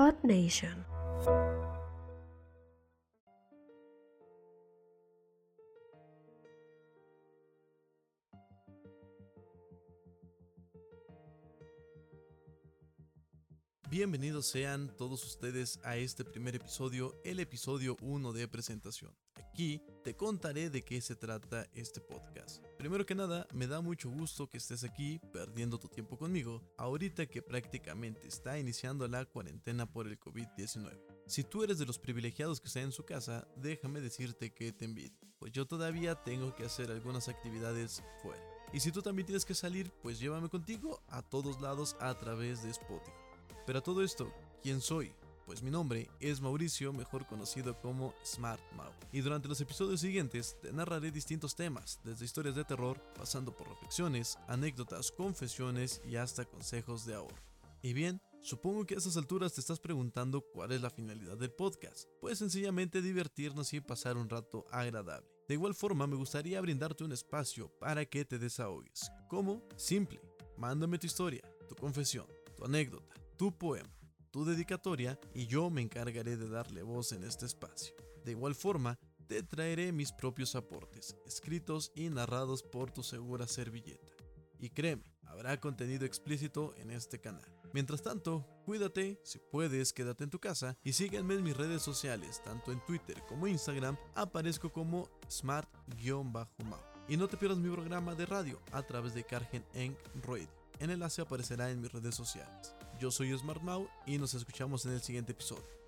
Earth Nation. Bienvenidos sean todos ustedes a este primer episodio, el episodio 1 de presentación. Aquí te contaré de qué se trata este podcast. Primero que nada, me da mucho gusto que estés aquí perdiendo tu tiempo conmigo, ahorita que prácticamente está iniciando la cuarentena por el COVID-19. Si tú eres de los privilegiados que están en su casa, déjame decirte que te envidio, pues yo todavía tengo que hacer algunas actividades fuera. Y si tú también tienes que salir, pues llévame contigo a todos lados a través de Spotify. Pero a todo esto, ¿quién soy? Pues mi nombre es Mauricio, mejor conocido como Smart Mau. Y durante los episodios siguientes te narraré distintos temas, desde historias de terror, pasando por reflexiones, anécdotas, confesiones y hasta consejos de ahorro. Y bien, supongo que a estas alturas te estás preguntando cuál es la finalidad del podcast. Pues sencillamente divertirnos y pasar un rato agradable. De igual forma, me gustaría brindarte un espacio para que te desahogues. ¿Cómo? Simple. Mándame tu historia, tu confesión, tu anécdota tu poema, tu dedicatoria y yo me encargaré de darle voz en este espacio. De igual forma, te traeré mis propios aportes, escritos y narrados por tu segura servilleta. Y créeme, habrá contenido explícito en este canal. Mientras tanto, cuídate, si puedes, quédate en tu casa y sígueme en mis redes sociales, tanto en Twitter como Instagram, aparezco como smart-mau. Y no te pierdas mi programa de radio a través de Cargen Eng Radio. El enlace aparecerá en mis redes sociales. Yo soy Smart Mau y nos escuchamos en el siguiente episodio.